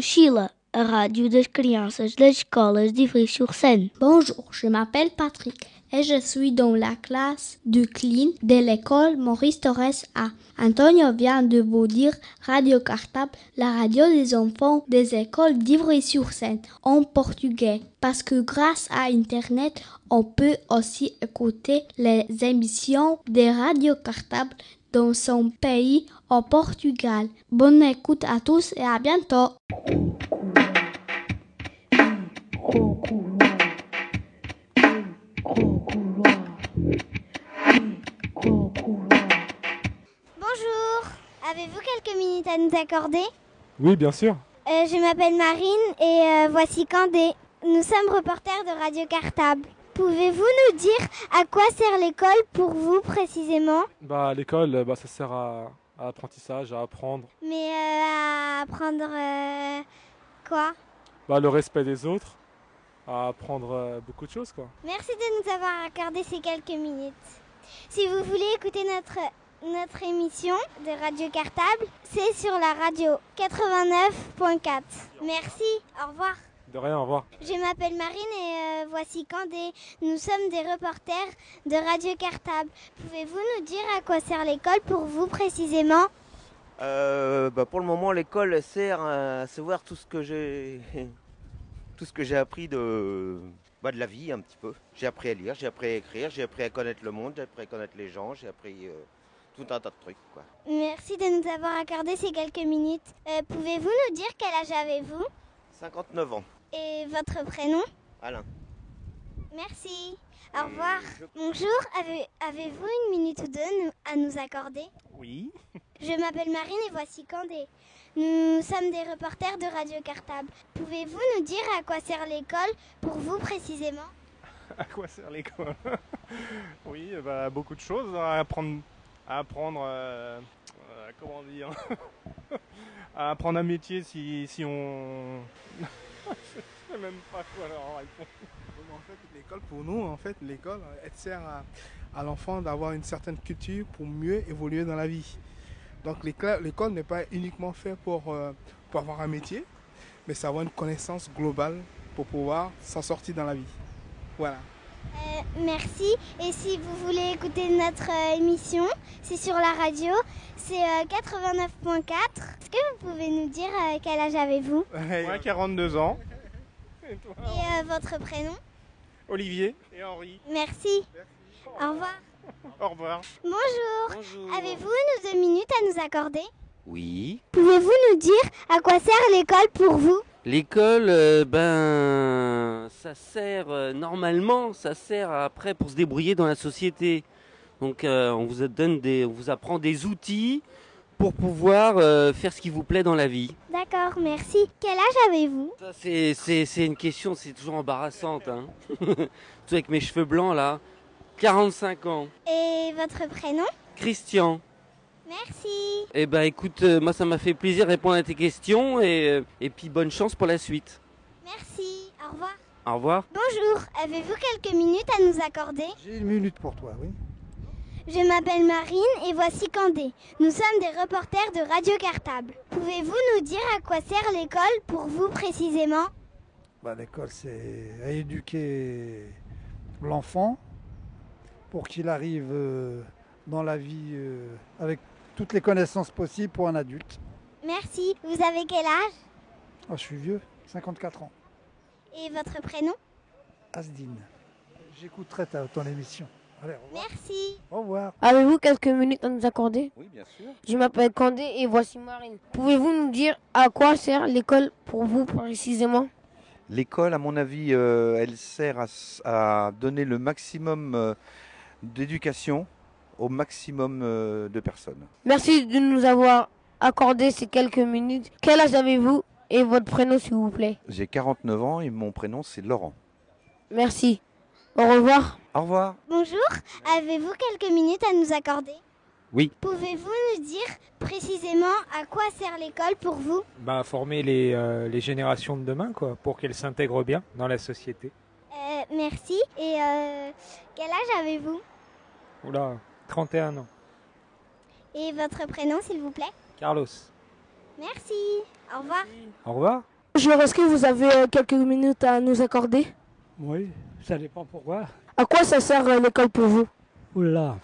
Mochila, a rádio das crianças das escolas de Ivry-sur-Seine. Bonjour, je m'appelle Patrick et je suis dans la classe du CLIN de l'école Maurice Torres A. Antonio vient de vous dire Radio Cartable, la radio des enfants des écoles d'Ivry-sur-Seine en portugais. Parce que grâce à Internet, on peut aussi écouter les émissions des radios cartables dans son pays au Portugal. Bonne écoute à tous et à bientôt. Bonjour, avez-vous quelques minutes à nous accorder? Oui, bien sûr. Euh, Je m'appelle Marine et euh, voici Candé. Nous sommes reporters de Radio Cartable. Pouvez-vous nous dire à quoi sert l'école pour vous précisément? Bah, l'école, bah, ça sert à, à l'apprentissage, à apprendre Mais euh, à apprendre euh, quoi? Bah, le respect des autres, à apprendre euh, beaucoup de choses. Quoi. Merci de nous avoir accordé ces quelques minutes. Si vous voulez écouter notre, notre émission de Radio Cartable, c'est sur la radio 89.4. Merci, au revoir. De rien, au revoir. Je m'appelle Marine et euh, voici Candé. Nous sommes des reporters de Radio Cartable. Pouvez-vous nous dire à quoi sert l'école pour vous précisément? Euh, bah, pour le moment, l'école sert à savoir tout ce que j'ai, tout ce que j'ai appris de, bah, de la vie un petit peu. J'ai appris à lire, j'ai appris à écrire, j'ai appris à connaître le monde, j'ai appris à connaître les gens, j'ai appris euh, tout un tas de trucs. Quoi. Merci de nous avoir accordé ces quelques minutes. Euh, Pouvez-vous nous dire quel âge avez-vous? 59 ans, et votre prénom Alain. Merci. Au revoir. Bonjour, avez- avez-vous une minute ou deux à nous accorder? Oui. Je m'appelle Marine et voici Candé. Nous sommes des reporters de Radio Cartable. Pouvez-vous nous dire à quoi sert l'école pour vous précisément? À quoi sert l'école? Oui, bah, beaucoup de choses à apprendre. À apprendre euh, euh, comment dire? À apprendre un métier si, si on. Je sais même pas quoi leur répondre. En fait, l'école, pour nous, en fait, l'école, elle sert à, l'enfant d'avoir une certaine culture pour mieux évoluer dans la vie. Donc l'école n'est pas uniquement fait pour, euh, pour avoir un métier, mais c'est avoir une connaissance globale pour pouvoir s'en sortir dans la vie. Voilà. Euh, Merci. Et si vous voulez écouter notre euh, émission, c'est sur la radio. C'est euh, 89.4. Est-ce que vous pouvez nous dire euh, quel âge avez-vous? Moi, 42 ans. et euh, votre prénom? Olivier et Henri. Merci. Au revoir. Au revoir. Bonjour. Bonjour. Avez-vous une ou deux minutes à nous accorder? Oui. Pouvez-vous nous dire à quoi sert l'école pour vous? L'école, euh, ben, ça sert euh, normalement, ça sert après pour se débrouiller dans la société. Donc, euh, on vous donne des, on vous apprend des outils pour pouvoir faire ce qui vous plaît dans la vie. D'accord, merci. Quel âge avez-vous? C'est, une question, c'est toujours embarrassante, hein. Surtout avec mes cheveux blancs là. 45 ans. Et votre prénom? Christian. Merci. Eh ben, écoute, euh, moi ça m'a fait plaisir de répondre à tes questions et, euh, et puis bonne chance pour la suite. Merci. Au revoir. Au revoir. Bonjour. Avez-vous quelques minutes à nous accorder? J'ai une minute pour toi, oui. Je m'appelle Marine et voici Candé. Nous sommes des reporters de Radio Cartable. Pouvez-vous nous dire à quoi sert l'école pour vous précisément? Bah, L'école, c'est à éduquer l'enfant pour qu'il arrive euh, dans la vie avec toutes les connaissances possibles pour un adulte. Merci. Vous avez quel âge? Ah, je suis vieux, 54 ans. Et votre prénom? Asdine. J'écouterai ta, ton émission. Allez, au. Merci. Au revoir. Avez-vous quelques minutes à nous accorder? Oui, bien sûr. Je m'appelle Candé et voici Marine. Pouvez-vous nous dire à quoi sert l'école pour vous précisément? L'école, à mon avis, euh, elle sert à donner le maximum euh, d'éducation au maximum euh, de personnes. Merci de nous avoir accordé ces quelques minutes. Quel âge avez-vous et votre prénom s'il vous plaît? J'ai 49 ans et mon prénom c'est Laurent. Merci. Au revoir. Au revoir. Bonjour. Avez-vous quelques minutes à nous accorder? Oui. Pouvez-vous nous dire précisément à quoi sert l'école pour vous? Bah, former les, euh, les générations de demain, quoi, pour qu'elles s'intègrent bien dans la société. Euh, Merci. Et euh, quel âge avez-vous? Oula, 31 ans. Et votre prénom, s'il vous plaît? Carlos. Merci. Au revoir. Au revoir. Bonjour, est-ce que vous avez euh, quelques minutes à nous accorder? Oui, ça dépend pourquoi. À quoi ça sert euh, l'école pour vous? Oula,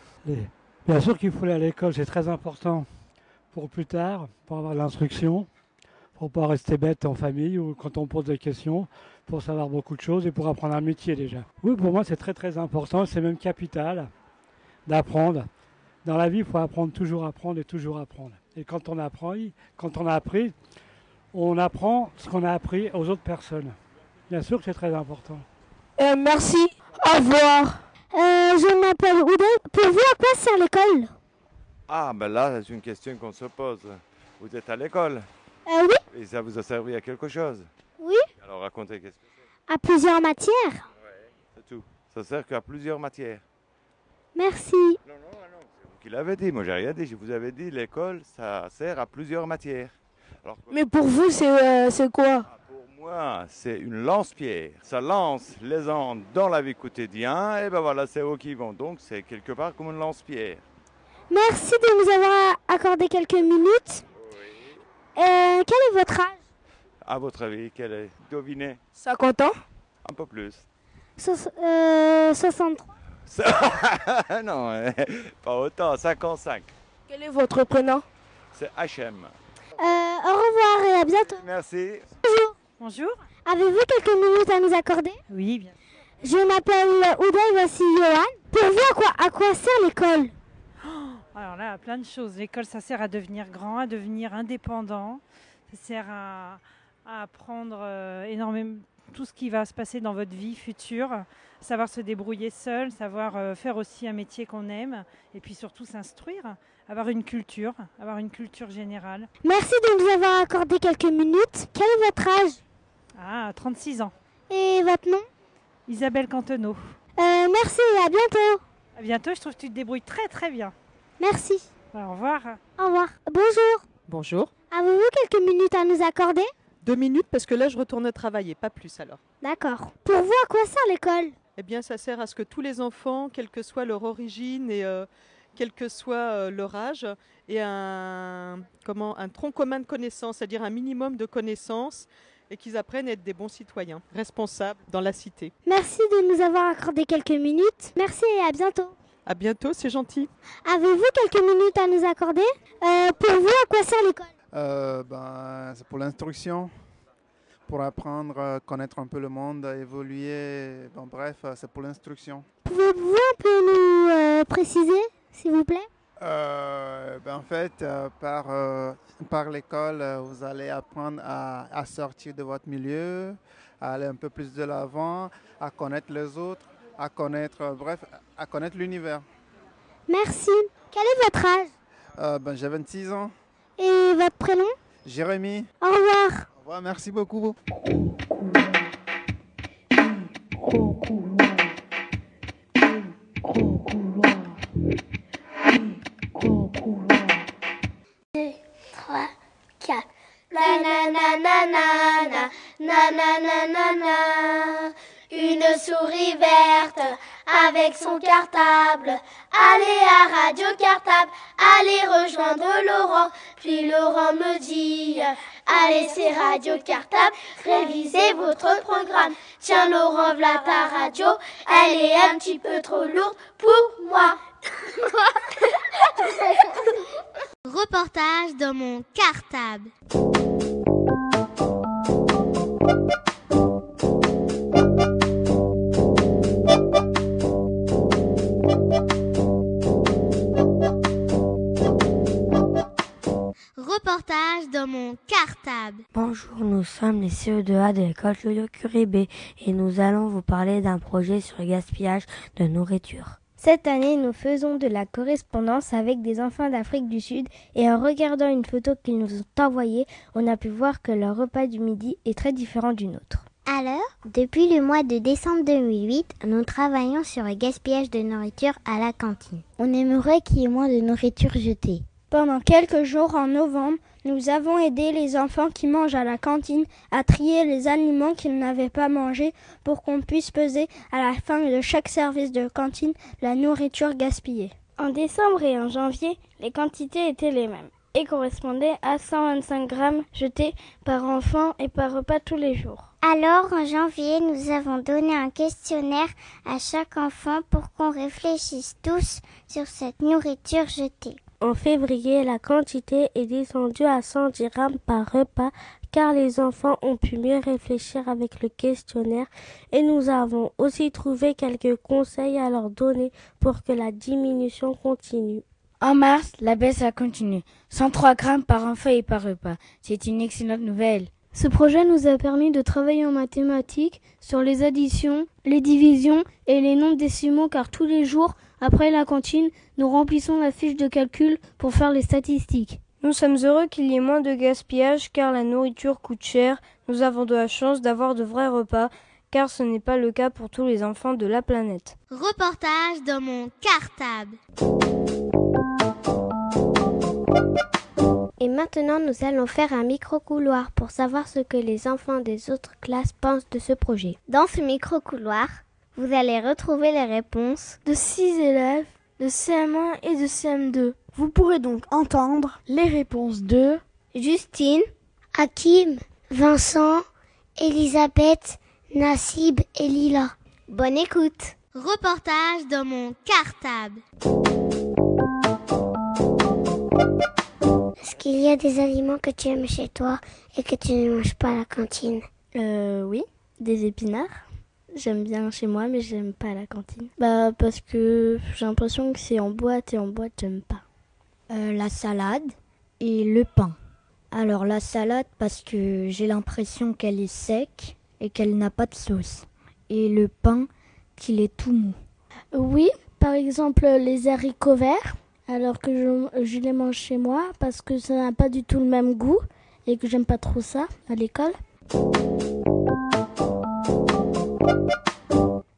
bien sûr qu'il faut aller à l'école, c'est très important pour plus tard, pour avoir de l'instruction, pour pas rester bête en famille ou quand on pose des questions, pour savoir beaucoup de choses et pour apprendre un métier déjà. Oui, pour moi c'est très très important, c'est même capital d'apprendre. Dans la vie, il faut apprendre, toujours apprendre et toujours apprendre. Et quand on apprend, quand on a appris, on apprend ce qu'on a appris aux autres personnes. Bien sûr que c'est très important. Euh, Merci, au revoir. Euh, je m'appelle Oudel. Pour vous, à quoi sert l'école? Ah, ben là, c'est une question qu'on se pose. Vous êtes à l'école? Euh, oui. et ça vous a servi à quelque chose? Oui. Alors racontez, qu'est-ce que À plusieurs matières. c'est tout Ça sert qu'à plusieurs matières. Merci. Vous qui l'avez dit, moi j'ai rien dit. Je vous avais dit, l'école, ça sert à plusieurs matières. Alors Mais pour vous, c'est euh, c'est quoi? Pour moi, c'est une lance-pierre. Ça lance les gens dans la vie quotidienne, et ben voilà, c'est eux qui vont. Donc c'est quelque part comme une lance-pierre. Merci de nous avoir accordé quelques minutes. Euh, quel est votre âge? À votre avis, quel est? Devinez. 50 ans Un peu plus. Soix- euh, 63. Ça- non, hein, pas autant, 55. Quel est votre prénom? C'est HM. Euh, au revoir et à bientôt. Merci. Bonjour. Bonjour. Avez-vous quelques minutes à nous accorder? Oui, bien. Je m'appelle Oudel, voici Johan. Pour vous, à quoi, à quoi sert l'école? Alors là, plein de choses. L'école, ça sert à devenir grand, à devenir indépendant. Ça sert à, à apprendre euh, énormément tout ce qui va se passer dans votre vie future. Savoir se débrouiller seul, savoir euh, faire aussi un métier qu'on aime. Et puis surtout s'instruire, avoir une culture, avoir une culture générale. Merci de nous avoir accordé quelques minutes. Quel est votre âge? Ah, 36 ans. Et votre nom? Isabelle Cantenot. Euh, Merci et à bientôt. À bientôt, je trouve que tu te débrouilles très très bien. Merci. Au revoir. Au revoir. Bonjour. Bonjour. Avez-vous quelques minutes à nous accorder? Deux minutes parce que là je retourne travailler, pas plus alors. D'accord. Pour vous, à quoi sert l'école? Eh bien ça sert à ce que tous les enfants, quelle que soit leur origine et euh, quel que soit euh, leur âge, aient un, comment, un tronc commun de connaissances, c'est-à-dire un minimum de connaissances et qu'ils apprennent à être des bons citoyens, responsables dans la cité. Merci de nous avoir accordé quelques minutes. Merci et à bientôt. À bientôt, c'est gentil. Avez-vous quelques minutes à nous accorder? Euh, Pour vous, à quoi sert l'école? Euh, ben, c'est pour l'instruction, pour apprendre à connaître un peu le monde, à évoluer. Bon, bref, euh, c'est pour l'instruction. Pouvez-vous un peu nous euh, préciser, s'il vous plaît? Euh, ben, en fait, euh, par, euh, par l'école, vous allez apprendre à, à sortir de votre milieu, à aller un peu plus de l'avant, à connaître les autres, à connaître, bref, à connaître l'univers. Merci. Quel est votre âge? Ben, j'ai 26 ans. Et votre prénom? Jérémy. Au revoir merci beaucoup. Nanana, une souris verte avec son cartable. Allez à Radio Cartable, allez rejoindre Laurent. Puis Laurent me dit allez c'est Radio Cartable, révisez votre programme. Tiens Laurent, voilà ta radio, elle est un petit peu trop lourde pour moi. Reportage dans mon cartable. Reportage dans mon cartable. Bonjour, nous sommes les CE2A de l'école Joyo Curibé et nous allons vous parler d'un projet sur le gaspillage de nourriture. Cette année, nous faisons de la correspondance avec des enfants d'Afrique du Sud et en regardant une photo qu'ils nous ont envoyée, on a pu voir que leur repas du midi est très différent du nôtre. Alors, depuis le mois de décembre 2008, nous travaillons sur le gaspillage de nourriture à la cantine. On aimerait qu'il y ait moins de nourriture jetée. Pendant quelques jours en novembre, nous avons aidé les enfants qui mangent à la cantine à trier les aliments qu'ils n'avaient pas mangés pour qu'on puisse peser à la fin de chaque service de cantine la nourriture gaspillée. En décembre et en janvier, les quantités étaient les mêmes et correspondaient à 125 grammes jetés par enfant et par repas tous les jours. Alors, en janvier, nous avons donné un questionnaire à chaque enfant pour qu'on réfléchisse tous sur cette nourriture jetée. En février, la quantité est descendue à 110 grammes par repas car les enfants ont pu mieux réfléchir avec le questionnaire et nous avons aussi trouvé quelques conseils à leur donner pour que la diminution continue. En mars, la baisse a continué. 103 grammes par enfant et par repas. C'est une excellente nouvelle. Ce projet nous a permis de travailler en mathématiques sur les additions, les divisions et les nombres décimaux car tous les jours, après la cantine, nous remplissons la fiche de calcul pour faire les statistiques. Nous sommes heureux qu'il y ait moins de gaspillage car la nourriture coûte cher. Nous avons de la chance d'avoir de vrais repas car ce n'est pas le cas pour tous les enfants de la planète. Reportage dans mon cartable. Et maintenant, nous allons faire un micro-couloir pour savoir ce que les enfants des autres classes pensent de ce projet. Dans ce micro-couloir, vous allez retrouver les réponses de six élèves de CM1 et de CM2. Vous pourrez donc entendre les réponses de Justine, Hakim, Vincent, Elisabeth, Nassib et Lila. Bonne écoute. Reportage dans mon cartable. Est-ce qu'il y a des aliments que tu aimes chez toi et que tu ne manges pas à la cantine? Euh oui, des épinards. J'aime bien chez moi mais j'aime pas la cantine. Bah parce que j'ai l'impression que c'est en boîte et en boîte j'aime pas. Euh, la salade et le pain. Alors la salade parce que j'ai l'impression qu'elle est sec et qu'elle n'a pas de sauce. Et le pain qu'il est tout mou. Oui, par exemple les haricots verts alors que je, je, les mange chez moi parce que ça n'a pas du tout le même goût et que j'aime pas trop ça à l'école.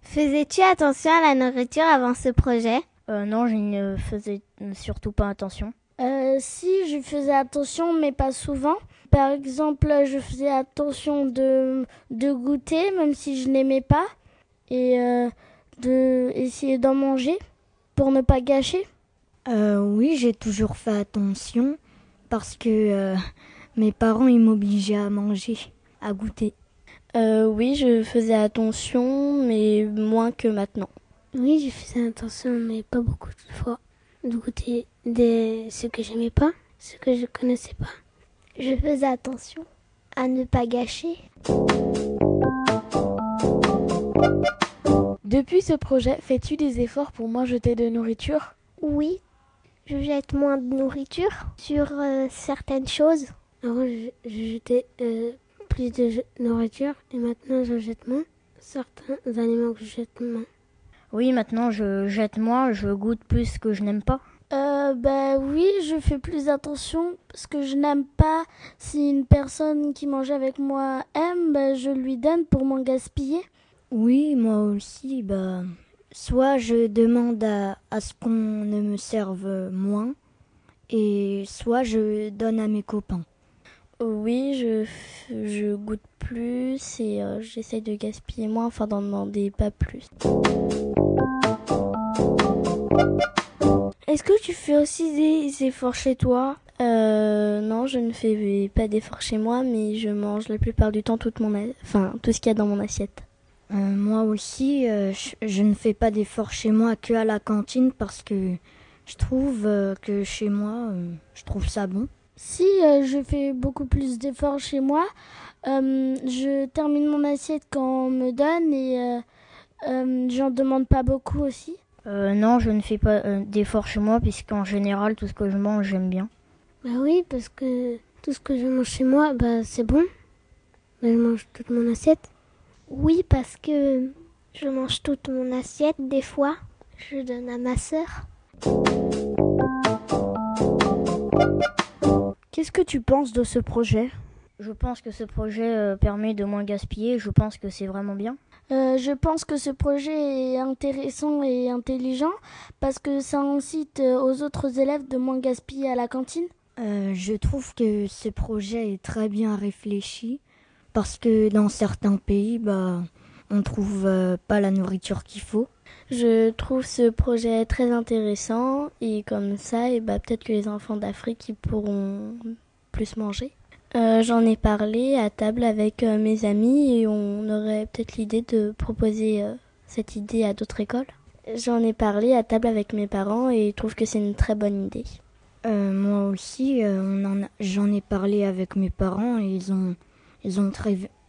Faisais-tu attention à la nourriture avant ce projet? Euh, Non, je ne faisais surtout pas attention. Euh, si, je faisais attention, mais pas souvent. Par exemple, je faisais attention de, de goûter, même si je n'aimais pas, et euh, de essayer d'en manger pour ne pas gâcher. Euh, oui, j'ai toujours fait attention parce que euh, mes parents ils m'obligeaient à manger, à goûter. Euh, oui, je faisais attention, mais moins que maintenant. Oui, je faisais attention, mais pas beaucoup de fois. De goûter des... ce que j'aimais pas, ce que je connaissais pas. Je faisais attention à ne pas gâcher. Depuis ce projet, fais-tu des efforts pour moins jeter de nourriture? Oui, je jette moins de nourriture sur euh, certaines choses. Avant, je, je jetais euh, plus de nourriture et maintenant, je jette moins certains aliments que je jette moins. Oui, maintenant, je jette moins, je goûte plus ce que je n'aime pas. Euh, bah oui, je fais plus attention parce que je n'aime pas si une personne qui mange avec moi aime, bah, je lui donne pour m'en gaspiller. Oui, moi aussi, bah soit je demande à, à ce qu'on ne me serve moins, et soit je donne à mes copains. Oui, je, je goûte plus et euh, j'essaye de gaspiller moins, enfin d'en demander pas plus. Est-ce que tu fais aussi des efforts chez toi? Euh, non, je ne fais pas d'efforts chez moi, mais je mange la plupart du temps toute mon enfin, tout ce qu'il y a dans mon assiette. Euh, moi aussi, euh, je, je, ne fais pas d'efforts chez moi que à la cantine parce que je trouve euh, que chez moi, je trouve ça bon. Si je fais beaucoup plus d'efforts chez moi, je termine mon assiette quand on me donne et j'en demande pas beaucoup aussi. non, je ne fais pas d'efforts chez moi puisqu'en général, tout ce que je mange, j'aime bien. Bah oui, parce que tout ce que je mange chez moi, bah c'est bon. Bah, je mange toute mon assiette. Oui, parce que je mange toute mon assiette. Des fois, je donne à ma sœur. Qu'est-ce que tu penses de ce projet? Je pense que ce projet euh, permet de moins gaspiller. Je pense que c'est vraiment bien. Euh, je pense que ce projet est intéressant et intelligent parce que ça incite euh, aux autres élèves de moins gaspiller à la cantine. Euh, je trouve que ce projet est très bien réfléchi parce que dans certains pays, bah, on trouve euh, pas la nourriture qu'il faut. Je trouve ce projet très intéressant et comme ça, et bah, peut-être que les enfants d'Afrique pourront plus manger. Euh, J'en ai parlé à table avec euh, mes amis et on aurait peut-être l'idée de proposer euh, cette idée à d'autres écoles. J'en ai parlé à table avec mes parents et ils trouvent que c'est une très bonne idée. Moi aussi, j'en ai parlé avec mes parents et ils ont, ils ont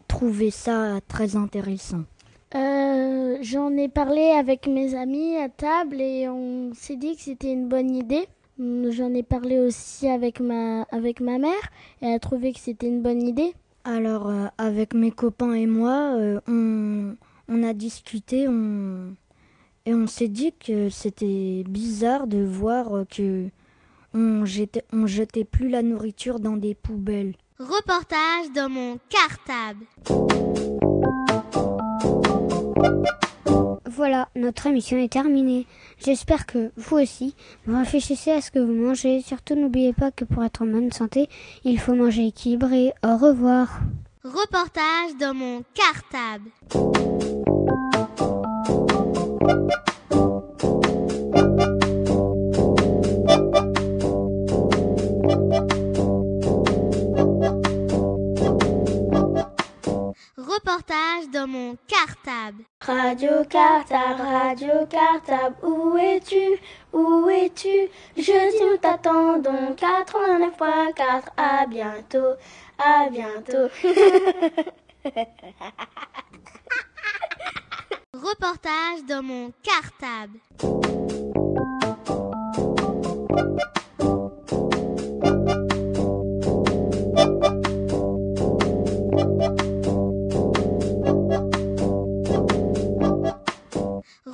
trouvé ça très intéressant. Euh, J'en ai parlé avec mes amis à table et on s'est dit que c'était une bonne idée. J'en ai parlé aussi avec ma, avec ma mère et elle a trouvé que c'était une bonne idée. Alors, euh, avec mes copains et moi, euh, on, on a discuté on, et on s'est dit que c'était bizarre de voir que on jetait, on jetait plus la nourriture dans des poubelles. Reportage dans mon cartable. Voilà, notre émission est terminée. J'espère que vous aussi, vous réfléchissez à ce que vous mangez. Surtout n'oubliez pas que pour être en bonne santé, il faut manger équilibré. Au revoir. Reportage dans mon cartable. Reportage dans mon cartable. Radio Cartable, Radio Cartable, où es-tu? Où es-tu? Jeudi nous t'attendons, 89.4, à bientôt, à bientôt. Reportage dans mon cartable.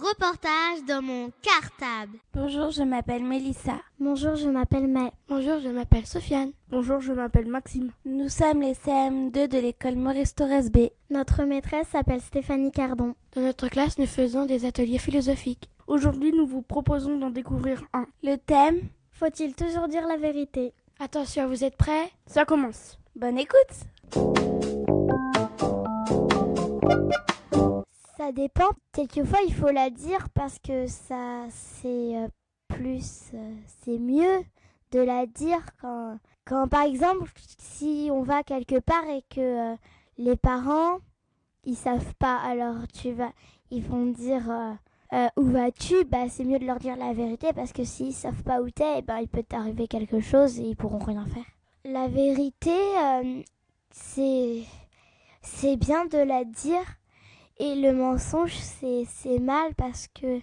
Reportage dans mon cartable. Bonjour, je m'appelle Mélissa. Bonjour, je m'appelle May. Bonjour, je m'appelle Sofiane. Bonjour, je m'appelle Maxime. Nous sommes les CM2 de l'école Maurice Torres B. Notre maîtresse s'appelle Stéphanie Cardon. Dans notre classe, nous faisons des ateliers philosophiques. Aujourd'hui, nous vous proposons d'en découvrir un. Le thème Faut-il toujours dire la vérité? Attention, vous êtes prêts? Ça commence. Bonne écoute Ça dépend. Quelquefois, il faut la dire parce que ça, c'est euh, plus, euh, c'est mieux de la dire quand, quand, par exemple, si on va quelque part et que euh, les parents, ils savent pas, alors tu vas, ils vont dire où vas-tu? Bah, c'est mieux de leur dire la vérité parce que s'ils savent pas où t'es, ben, il peut t'arriver quelque chose et ils pourront rien faire. La vérité, c'est, c'est bien de la dire. Et le mensonge, c'est mal parce que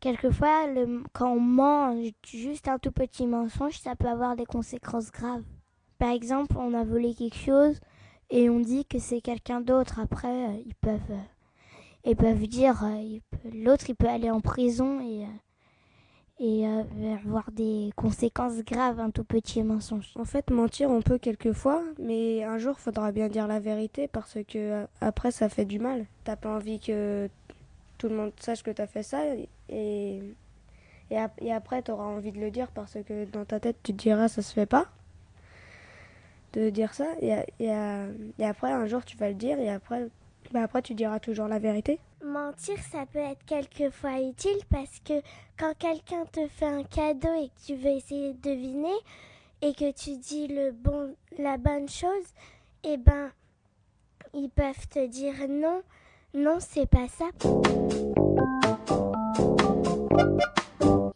quelquefois, quand on ment juste un tout petit mensonge, ça peut avoir des conséquences graves. Par exemple, on a volé quelque chose et on dit que c'est quelqu'un d'autre. Après, euh, ils peuvent, euh, ils peuvent dire, euh, l'autre, il peut aller en prison et, et euh, avoir des conséquences graves, un tout petit mensonge. En fait, mentir, on peut quelquefois, mais un jour, faudra bien dire la vérité parce que euh, après, ça fait du mal. T'as pas envie que tout le monde sache que t'as fait ça et, et, ap- et après, t'auras envie de le dire parce que dans ta tête, tu te diras ça se fait pas de dire ça et, et, euh, après, un jour, tu vas le dire et après, bah après, tu diras toujours la vérité. Mentir, ça peut être quelquefois utile parce que quand quelqu'un te fait un cadeau et que tu veux essayer de deviner et que tu dis le bon, la bonne chose, eh ben, ils peuvent te dire non, non, c'est pas ça.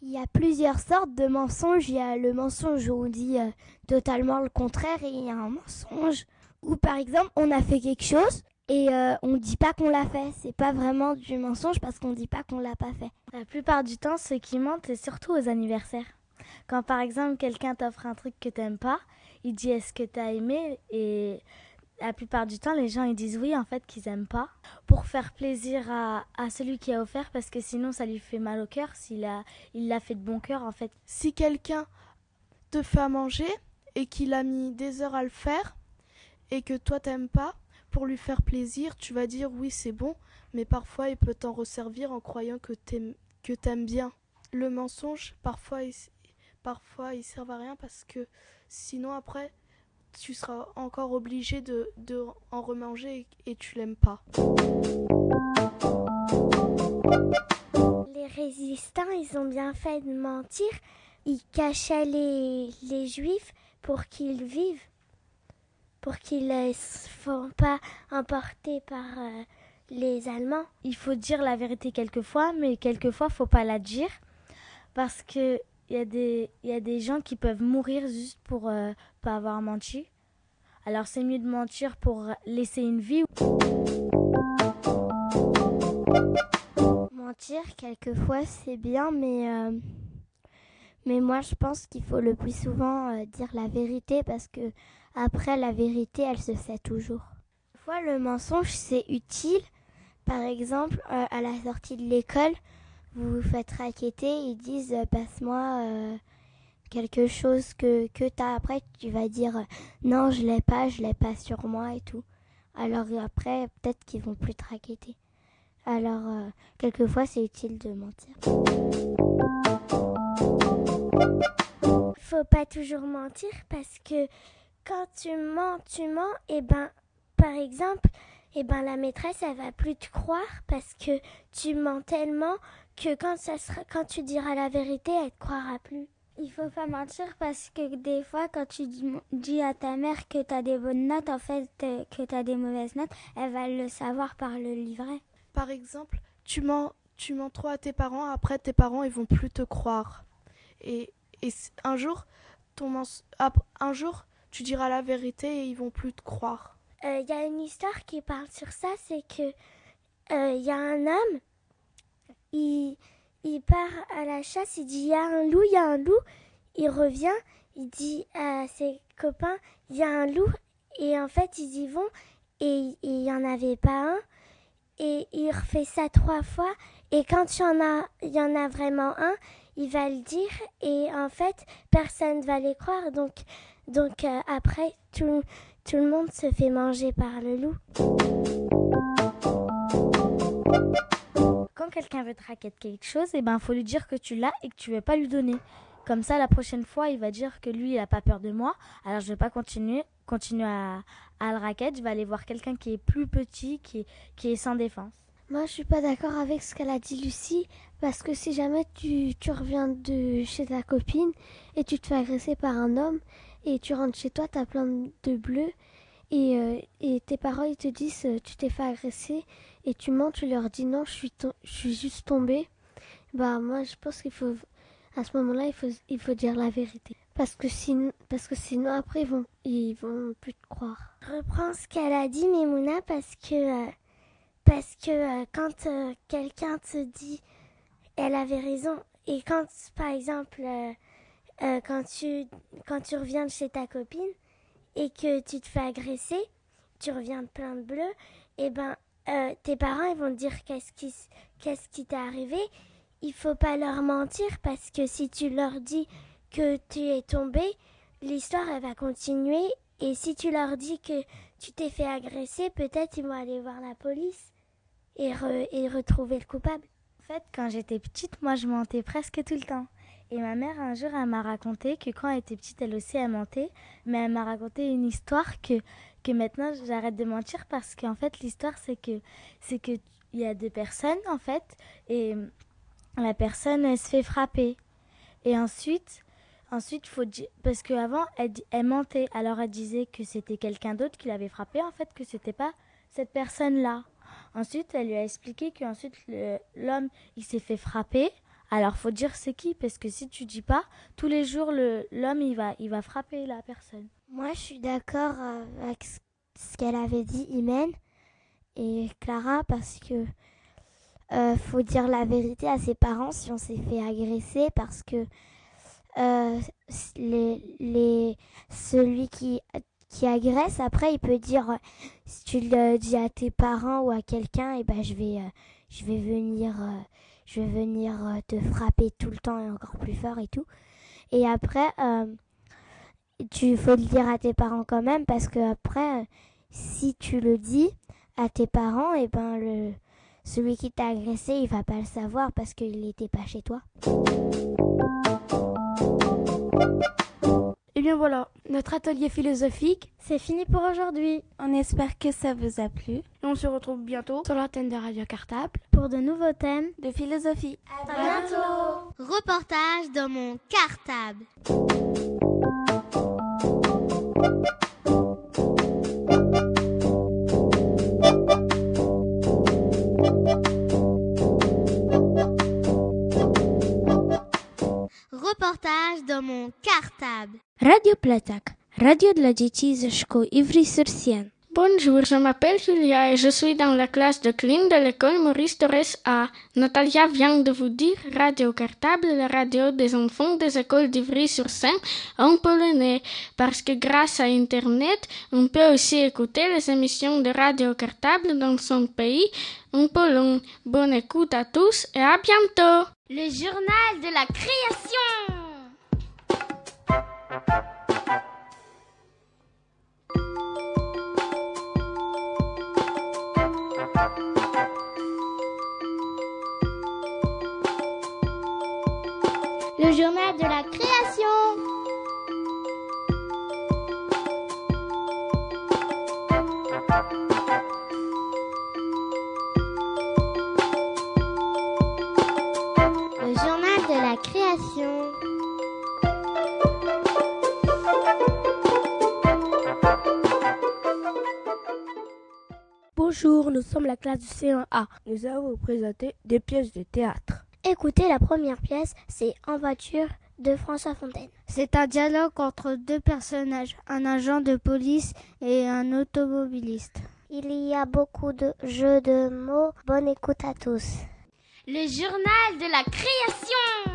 Il y a plusieurs sortes de mensonges. Il y a le mensonge où on dit euh, totalement le contraire et il y a un mensonge où, par exemple, on a fait quelque chose et euh, on dit pas qu'on l'a fait. C'est pas vraiment du mensonge parce qu'on dit pas qu'on l'a pas fait. La plupart du temps, ceux qui mentent, c'est surtout aux anniversaires. Quand par exemple quelqu'un t'offre un truc que t'aimes pas, il dit est-ce que t'as aimé? Et la plupart du temps les gens ils disent oui en fait qu'ils aiment pas pour faire plaisir à, à celui qui a offert parce que sinon ça lui fait mal au cœur s'il a il l'a fait de bon cœur en fait. Si quelqu'un te fait à manger et qu'il a mis des heures à le faire et que toi t'aimes pas, pour lui faire plaisir, tu vas dire oui c'est bon, mais parfois il peut t'en resservir en croyant que t'aimes bien. Le mensonge, parfois, il, parfois, il sert à rien parce que sinon après, tu seras encore obligé de, de en remanger et, et tu l'aimes pas. Les résistants, ils ont bien fait de mentir. Ils cachaient les, les juifs pour qu'ils vivent, pour qu'ils ne se font pas emporter par euh, les Allemands. Il faut dire la vérité quelquefois, mais quelquefois, faut pas la dire. Parce que il y, a des, y a des gens qui peuvent mourir juste pour euh, pas avoir menti. Alors c'est mieux de mentir pour laisser une vie. Mentir, quelquefois, c'est bien, mais, euh, mais moi, je pense qu'il faut le plus souvent euh, dire la vérité parce que après, la vérité, elle se sait toujours. Fois, le mensonge, c'est utile. Par exemple, euh, à la sortie de l'école, vous vous faites raqueter, ils disent euh, passe-moi euh, quelque chose que, que tu as. Après, tu vas dire non, je l'ai pas, je l'ai pas sur moi et tout. Alors après, peut-être qu'ils vont plus te raqueter. Alors, quelquefois, c'est utile de mentir. Faut pas toujours mentir parce que quand tu mens, tu mens, et ben, par exemple, et ben la maîtresse, elle va plus te croire parce que tu mens tellement que quand, ça sera, quand tu diras la vérité, elle te croira plus. Il faut pas mentir parce que des fois, quand tu dis, à ta mère que tu as des bonnes notes, en fait, que tu as des mauvaises notes, elle va le savoir par le livret. Par exemple, tu mens, tu mens trop à tes parents, après tes parents, ils vont plus te croire. Et, et un jour, ton un jour, tu diras la vérité et ils vont plus te croire. Il y a une histoire qui parle sur ça, c'est que il y a un homme, il, il part à la chasse, il dit il y a un loup, il y a un loup, il revient, il dit à ses copains il y a un loup, et en fait ils y vont, et il n'y en avait pas un, et il refait ça trois fois, et quand il y en a, il y en a vraiment un, il va le dire, et en fait personne va les croire, donc, donc euh, après tout, tout le monde se fait manger par le loup. Quand quelqu'un veut te raqueter quelque chose, il ben, faut lui dire que tu l'as et que tu veux pas lui donner. Comme ça, la prochaine fois, il va dire que lui, il a pas peur de moi. Alors, je vais pas continuer, continuer à, à le raqueter. Je vais aller voir quelqu'un qui est plus petit, qui est, qui est sans défense. Moi, je suis pas d'accord avec ce qu'elle a dit Lucie, parce que si jamais tu, tu reviens de chez ta copine et tu te fais agresser par un homme et tu rentres chez toi, t'as plein de bleus et, euh, et tes parents ils te disent euh, tu t'es fait agresser et tu mens, tu leur dis non, je suis, je suis juste tombée. Bah moi, je pense qu'il faut à ce moment-là, il faut, il faut dire la vérité. Parce que sinon, parce que sinon après, ils vont, ils vont plus te croire. Reprends ce qu'elle a dit, Memouna, parce que, euh, parce que quand quelqu'un te dit elle avait raison, et quand, par exemple, euh, quand, tu, quand tu reviens de chez ta copine et que tu te fais agresser, tu reviens plein de bleus, et ben euh, tes parents ils vont te dire qu'est-ce qui, s- qu'est-ce qui t'est arrivé. Il faut pas leur mentir parce que si tu leur dis que tu es tombé, l'histoire elle va continuer et si tu leur dis que tu t'es fait agresser, peut-être ils vont aller voir la police et, re- et retrouver le coupable. En fait, quand j'étais petite, moi, je mentais presque tout le temps. Et ma mère, un jour, elle m'a raconté que quand elle était petite, elle aussi, elle mentait. Mais elle m'a raconté une histoire que, que maintenant, j'arrête de mentir parce qu'en fait, l'histoire, c'est que, c'est que il y a deux personnes, en fait, et la personne, elle se fait frapper. Et ensuite, ensuite, faut parce qu'avant, elle, elle mentait. Alors, elle disait que c'était quelqu'un d'autre qui l'avait frappé, en fait, que c'était pas cette personne-là. Ensuite, elle lui a expliqué qu'ensuite, l'homme, il s'est fait frapper. Alors, faut dire c'est qui, parce que si tu dis pas, tous les jours, l'homme, il va, il va frapper la personne. Moi, je suis d'accord euh, avec ce- qu'elle avait dit, Imen et Clara, parce que euh, faut dire la vérité à ses parents si on s'est fait agresser, parce que euh, les, les, celui qui, qui agresse, après, il peut dire, si tu le dis à tes parents ou à quelqu'un, et ben, je vais, je vais venir, je vais venir euh, te frapper tout le temps et encore plus fort et tout. Et après, euh, tu faut le dire à tes parents quand même parce que après, si tu le dis à tes parents, et ben le celui qui t'a agressé, il va pas le savoir parce qu'il n'était pas chez toi. Et bien voilà, notre atelier philosophique, c'est fini pour aujourd'hui. On espère que ça vous a plu. Et on se retrouve bientôt sur l'antenne de Radio Cartable pour de nouveaux thèmes de philosophie. À bientôt. Reportage dans mon cartable. Dans mon cartable. Radio Platak, radio de la dzieci ze szkół Ivry-sur-Sienne. Bonjour, je m'appelle Julia et je suis dans la classe de clean de l'école Maurice Torres A. Natalia vient de vous dire Radio Cartable, la radio des enfants des écoles d'Ivry-sur-Seine en polonais, parce que grâce à Internet, on peut aussi écouter les émissions de Radio Cartable dans son pays, en Pologne. Bonne écoute à tous et à bientôt! Le journal de la création. Le journal de la création. Bonjour, nous sommes la classe du C1A. Nous allons vous présenter des pièces de théâtre. Écoutez, la première pièce, c'est En voiture de François Fontaine. C'est un dialogue entre deux personnages, un agent de police et un automobiliste. Il y a beaucoup de jeux de mots. Bonne écoute à tous. Le journal de la création.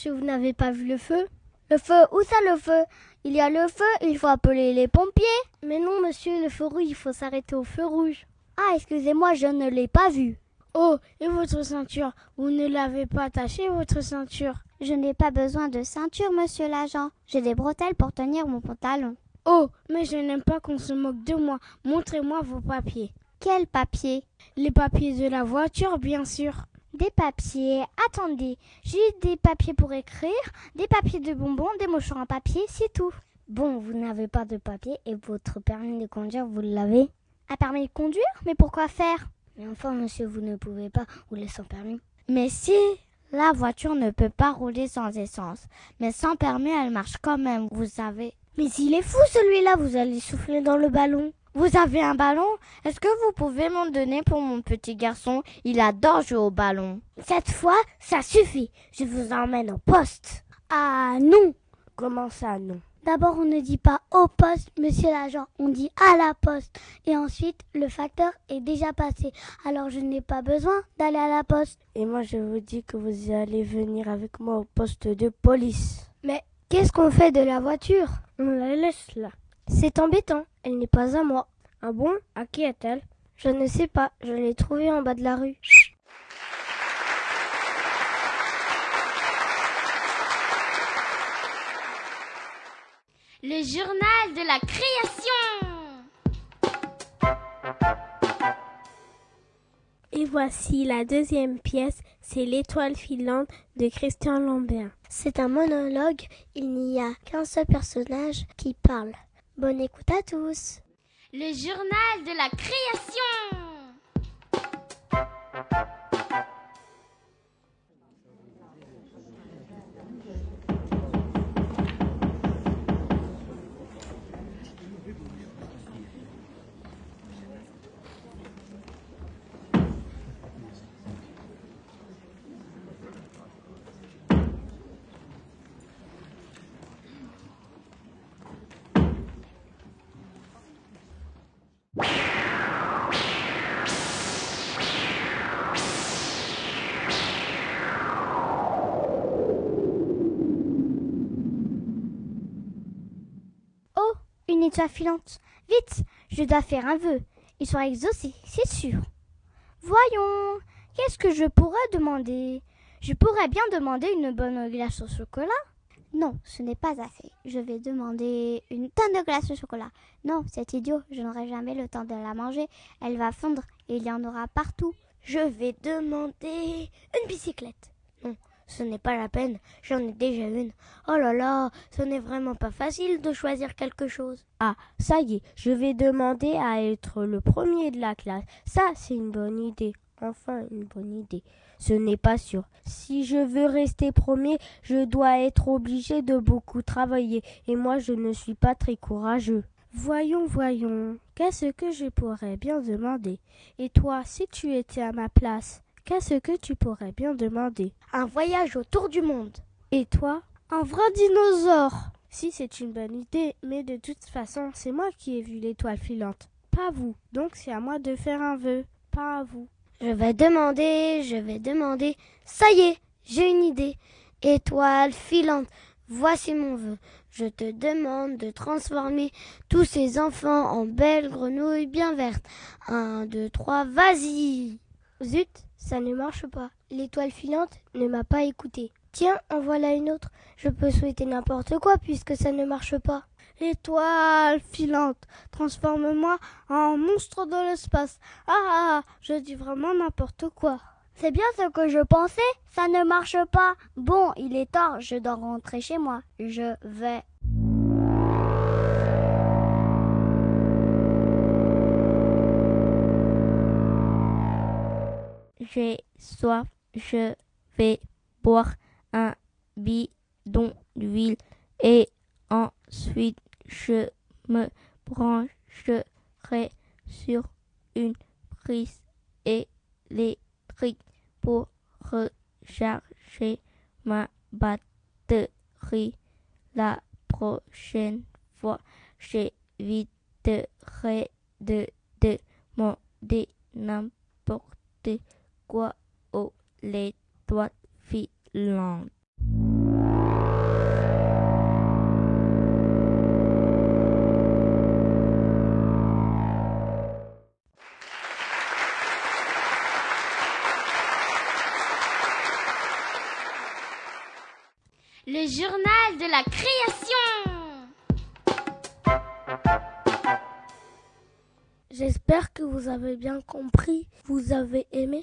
Monsieur, vous n'avez pas vu le feu Le feu Où ça le feu? Il y a le feu, il faut appeler les pompiers. Mais non, monsieur, le feu rouge, il faut s'arrêter au feu rouge. Ah, excusez-moi, je ne l'ai pas vu. Oh, et votre ceinture? Vous ne l'avez pas attachée, votre ceinture? Je n'ai pas besoin de ceinture, monsieur l'agent. J'ai des bretelles pour tenir mon pantalon. Oh, mais je n'aime pas qu'on se moque de moi. Montrez-moi vos papiers. Quels papiers? Les papiers de la voiture, bien sûr. Des papiers. Attendez, j'ai des papiers pour écrire, des papiers de bonbons, des mouchoirs en papier, c'est tout. Bon, vous n'avez pas de papier et votre permis de conduire, vous l'avez Un permis de conduire Mais pourquoi faire? Mais enfin, monsieur, vous ne pouvez pas rouler sans permis. Mais si La voiture ne peut pas rouler sans essence. Mais sans permis, elle marche quand même, vous savez. Mais il est fou celui-là, vous allez souffler dans le ballon. Vous avez un ballon? Est-ce que vous pouvez m'en donner pour mon petit garçon? Il adore jouer au ballon. Cette fois, ça suffit. Je vous emmène au poste. Ah non Comment ça non? D'abord, on ne dit pas au poste, monsieur l'agent, on dit à la poste. Et ensuite, le facteur est déjà passé. Alors, je n'ai pas besoin d'aller à la poste. Et moi, je vous dis que vous allez venir avec moi au poste de police. Mais qu'est-ce qu'on fait de la voiture? On la laisse là. C'est embêtant, elle n'est pas à moi. Ah bon? À qui est-elle? Je ne sais pas, je l'ai trouvée en bas de la rue. Le journal de la création. Et voici la deuxième pièce, c'est L'étoile filante de Christian Lambert. C'est un monologue, il n'y a qu'un seul personnage qui parle. Bonne écoute à tous. Le journal de la création. Vite, je dois faire un vœu. Il sera exaucé, c'est sûr. Voyons, qu'est-ce que je pourrais demander? Je pourrais bien demander une bonne glace au chocolat? Non, ce n'est pas assez. Je vais demander une tonne de glace au chocolat. Non, c'est idiot, je n'aurai jamais le temps de la manger. Elle va fondre et il y en aura partout. Je vais demander une bicyclette. Ce n'est pas la peine, j'en ai déjà une. Oh là là, ce n'est vraiment pas facile de choisir quelque chose. Ah, ça y est, je vais demander à être le premier de la classe. Ça, c'est une bonne idée. Enfin, une bonne idée. Ce n'est pas sûr. Si je veux rester premier, je dois être obligé de beaucoup travailler, et moi je ne suis pas très courageux. Voyons, voyons, qu'est-ce que je pourrais bien demander? Et toi, si tu étais à ma place, qu'est-ce que tu pourrais bien demander Un voyage autour du monde. Et toi Un vrai dinosaure. Si c'est une bonne idée, mais de toute façon, c'est moi qui ai vu l'étoile filante, pas vous. Donc c'est à moi de faire un vœu, pas à vous. Je vais demander, je vais demander. Ça y est, j'ai une idée. Étoile filante, voici mon vœu. Je te demande de transformer tous ces enfants en belles grenouilles bien vertes. Un, deux, trois, vas-y. Zut, ça ne marche pas. L'étoile filante ne m'a pas écouté. Tiens, en voilà une autre. Je peux souhaiter n'importe quoi puisque ça ne marche pas. Étoile filante, transforme-moi en monstre de l'espace. Ah, ah, ah, je dis vraiment n'importe quoi. C'est bien ce que je pensais, ça ne marche pas. Bon, il est tard, je dois rentrer chez moi. Je vais. J'ai soif, je vais boire un bidon d'huile et ensuite je me brancherai sur une prise électrique pour recharger ma batterie. La prochaine fois, j'éviterai de demander n'importe quoi aux l'étoile filante. Le journal de la création. J'espère que vous avez bien compris, vous avez aimé.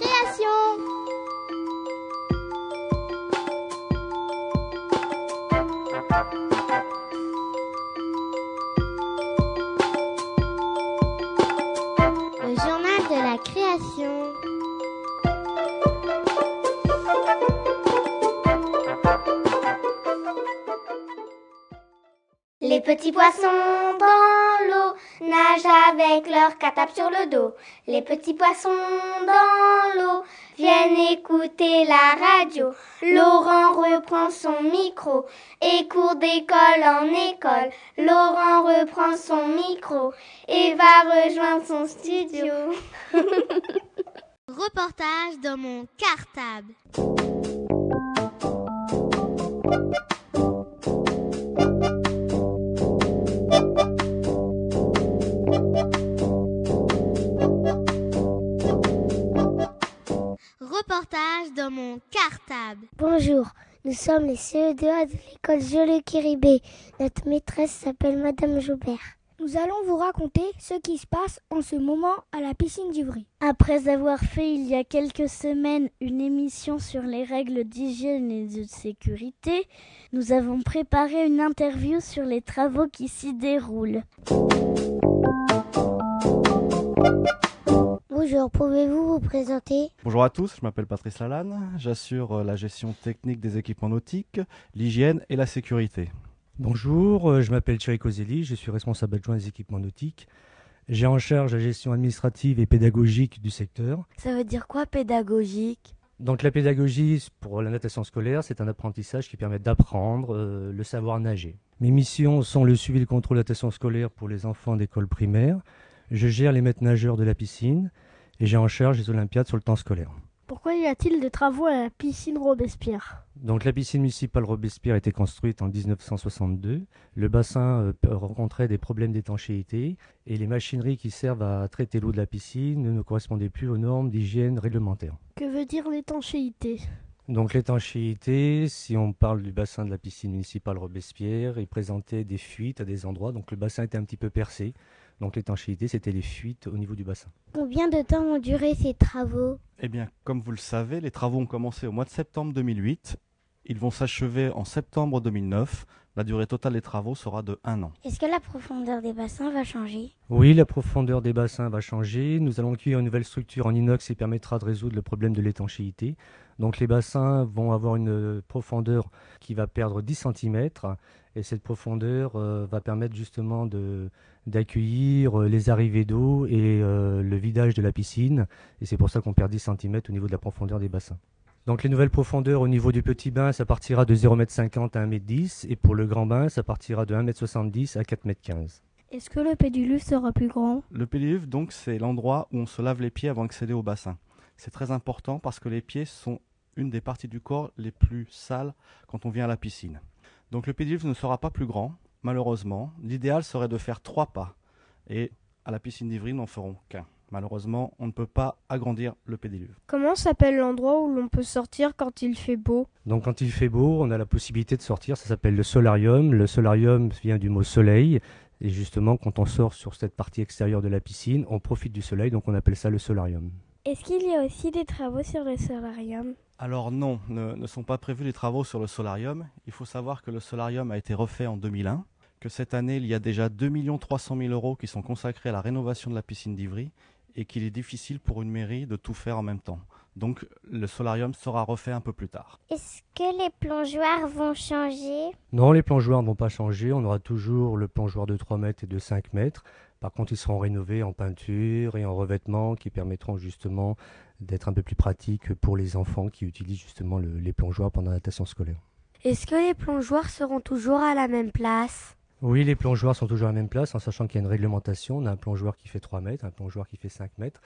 Les petits poissons dans l'eau nagent avec leur catape sur le dos. Les petits poissons dans l'eau viennent écouter la radio. Laurent reprend son micro et court d'école en école. Laurent reprend son micro et va rejoindre son studio. Reportage dans mon cartable. Bonjour, nous sommes les CE2A de l'école Jolé Kiribé. Notre maîtresse s'appelle Madame Joubert. Nous allons vous raconter ce qui se passe en ce moment à la piscine d'Ivry. Après avoir fait il y a quelques semaines une émission sur les règles d'hygiène et de sécurité, nous avons préparé une interview sur les travaux qui s'y déroulent. Bonjour, pouvez-vous vous présenter? Bonjour à tous, je m'appelle Patrice Lalanne, j'assure euh, la gestion technique des équipements nautiques, l'hygiène et la sécurité. Bonjour, euh, je m'appelle Thierry Coselli, je suis responsable adjoint des équipements nautiques. J'ai en charge la gestion administrative et pédagogique du secteur. Ça veut dire quoi pédagogique? Donc la pédagogie pour la natation scolaire, c'est un apprentissage qui permet d'apprendre euh, le savoir nager. Mes missions sont le suivi et le contrôle de la natation scolaire pour les enfants d'école primaire. Je gère les maîtres nageurs de la piscine et j'ai en charge les Olympiades sur le temps scolaire. Pourquoi y a-t-il des travaux à la piscine Robespierre? Donc la piscine municipale Robespierre a été construite en 1962. Le bassin euh, rencontrait des problèmes d'étanchéité et les machineries qui servent à traiter l'eau de la piscine ne correspondaient plus aux normes d'hygiène réglementaires. Que veut dire l'étanchéité? Donc l'étanchéité, si on parle du bassin de la piscine municipale Robespierre, il présentait des fuites à des endroits, donc le bassin était un petit peu percé. Donc l'étanchéité, c'était les fuites au niveau du bassin. Combien de temps ont duré ces travaux? Eh bien, comme vous le savez, les travaux ont commencé au mois de septembre 2008. Ils vont s'achever en septembre 2009. La durée totale des travaux sera de un an. Est-ce que la profondeur des bassins va changer? Oui, la profondeur des bassins va changer. Nous allons accueillir une nouvelle structure en inox qui permettra de résoudre le problème de l'étanchéité. Donc les bassins vont avoir une profondeur qui va perdre 10 cm et cette profondeur euh, va permettre justement de, d'accueillir euh, les arrivées d'eau et euh, le vidage de la piscine. Et c'est pour ça qu'on perd 10 cm au niveau de la profondeur des bassins. Donc les nouvelles profondeurs au niveau du petit bain, ça partira de 0,50 m à 1,10 m et pour le grand bain, ça partira de 1,70 m à 4,15 m. Est-ce que le pédiluve sera plus grand? Le pédiluve, donc, c'est l'endroit où on se lave les pieds avant d'accéder au bassin. C'est très important parce que les pieds sont une des parties du corps les plus sales quand on vient à la piscine. Donc le pédiluve ne sera pas plus grand, malheureusement. L'idéal serait de faire trois pas. Et à la piscine d'Ivry, nous n'en ferons qu'un. Malheureusement, on ne peut pas agrandir le pédiluve. Comment s'appelle l'endroit où l'on peut sortir quand il fait beau? Donc quand il fait beau, on a la possibilité de sortir, ça s'appelle le solarium. Le solarium vient du mot soleil. Et justement, quand on sort sur cette partie extérieure de la piscine, on profite du soleil, donc on appelle ça le solarium. Est-ce qu'il y a aussi des travaux sur le solarium? Alors non, ne, ne sont pas prévus les travaux sur le solarium. Il faut savoir que le solarium a été refait en 2001 que cette année, il y a déjà 2 300 000 euros qui sont consacrés à la rénovation de la piscine d'Ivry et qu'il est difficile pour une mairie de tout faire en même temps. Donc le solarium sera refait un peu plus tard. Est-ce que les plongeoires vont changer? Non, les plongeoires ne vont pas changer. On aura toujours le plongeoir de 3 mètres et de 5 mètres. Par contre, ils seront rénovés en peinture et en revêtement qui permettront justement d'être un peu plus pratiques pour les enfants qui utilisent justement les plongeoires pendant la natation scolaire. Est-ce que les plongeoires seront toujours à la même place? Oui, les plongeoires sont toujours à la même place, en sachant qu'il y a une réglementation. On a un plongeoir qui fait 3 mètres, un plongeoir qui fait 5 mètres.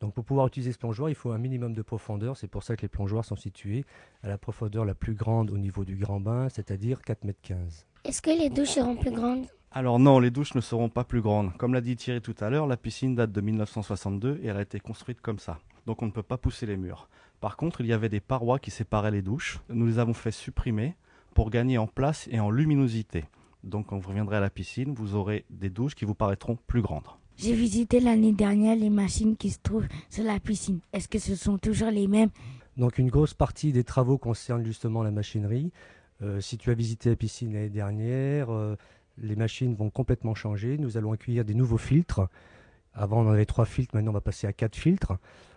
Donc pour pouvoir utiliser ce plongeoir, il faut un minimum de profondeur. C'est pour ça que les plongeoirs sont situés à la profondeur la plus grande au niveau du grand bain, c'est-à-dire 4 mètres 15. Est-ce que les douches seront plus grandes? Alors non, les douches ne seront pas plus grandes. Comme l'a dit Thierry tout à l'heure, la piscine date de 1962 et elle a été construite comme ça. Donc on ne peut pas pousser les murs. Par contre, il y avait des parois qui séparaient les douches. Nous les avons fait supprimer pour gagner en place et en luminosité. Donc quand vous reviendrez à la piscine, vous aurez des douches qui vous paraîtront plus grandes. J'ai visité l'année dernière les machines qui se trouvent sur la piscine. Est-ce que ce sont toujours les mêmes? Donc une grosse partie des travaux concerne justement la machinerie. Euh, si tu as visité la piscine l'année dernière, euh, les machines vont complètement changer. Nous allons accueillir des nouveaux filtres. Avant on en avait trois filtres, maintenant on va passer à quatre filtres.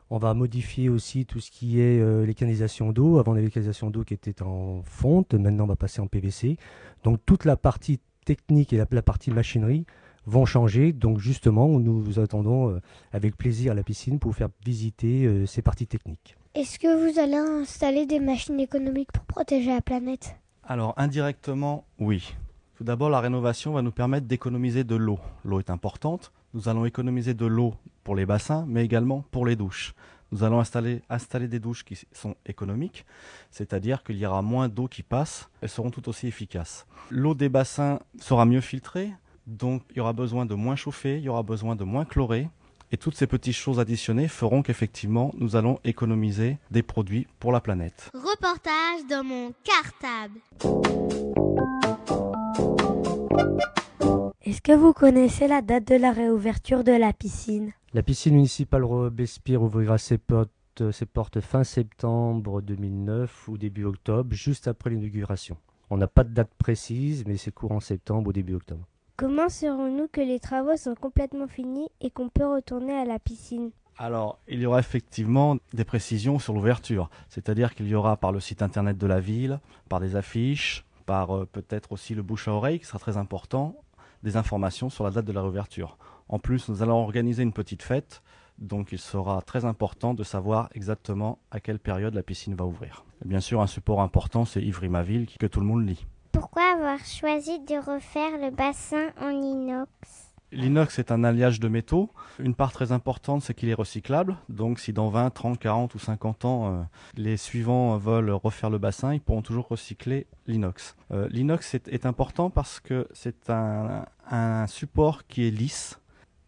On va modifier aussi tout ce qui est euh, les canalisations d'eau. Avant, on avait les canalisations d'eau qui étaient en fonte. Maintenant, on va passer en PVC. Donc, toute la partie technique et la, partie machinerie vont changer. Donc, justement, nous vous attendons euh, avec plaisir à la piscine pour vous faire visiter euh, ces parties techniques. Est-ce que vous allez installer des machines économiques pour protéger la planète? Alors, indirectement, oui. Tout d'abord, la rénovation va nous permettre d'économiser de l'eau. L'eau est importante. Nous allons économiser de l'eau pour les bassins, mais également pour les douches. Nous allons installer, installer des douches qui sont économiques, c'est-à-dire qu'il y aura moins d'eau qui passe, elles seront tout aussi efficaces. L'eau des bassins sera mieux filtrée, donc il y aura besoin de moins chauffer, il y aura besoin de moins chlorer, et toutes ces petites choses additionnées feront qu'effectivement, nous allons économiser des produits pour la planète. Reportage dans mon cartable. Est-ce que vous connaissez la date de la réouverture de la piscine? La piscine municipale Robespierre ouvrira ses portes, ses portes fin septembre 2009 ou début octobre, juste après l'inauguration. On n'a pas de date précise, mais c'est courant septembre ou début octobre. Comment saurons-nous que les travaux sont complètement finis et qu'on peut retourner à la piscine? Alors, il y aura effectivement des précisions sur l'ouverture, c'est-à-dire qu'il y aura par le site internet de la ville, par des affiches, par euh, peut-être aussi le bouche à oreille qui sera très important, des informations sur la date de la réouverture. En plus, nous allons organiser une petite fête Donc il sera très important de savoir exactement à quelle période la piscine va ouvrir. Bien sûr, un support important, c'est Ivry Ma Ville, que tout le monde lit. Pourquoi avoir choisi de refaire le bassin en inox? L'inox est un alliage de métaux. Une part très importante, c'est qu'il est recyclable. Donc si dans 20, 30, 40 ou 50 ans, euh, les suivants veulent refaire le bassin, ils pourront toujours recycler l'inox. Euh, l'inox est, important parce que c'est un, un support qui est lisse.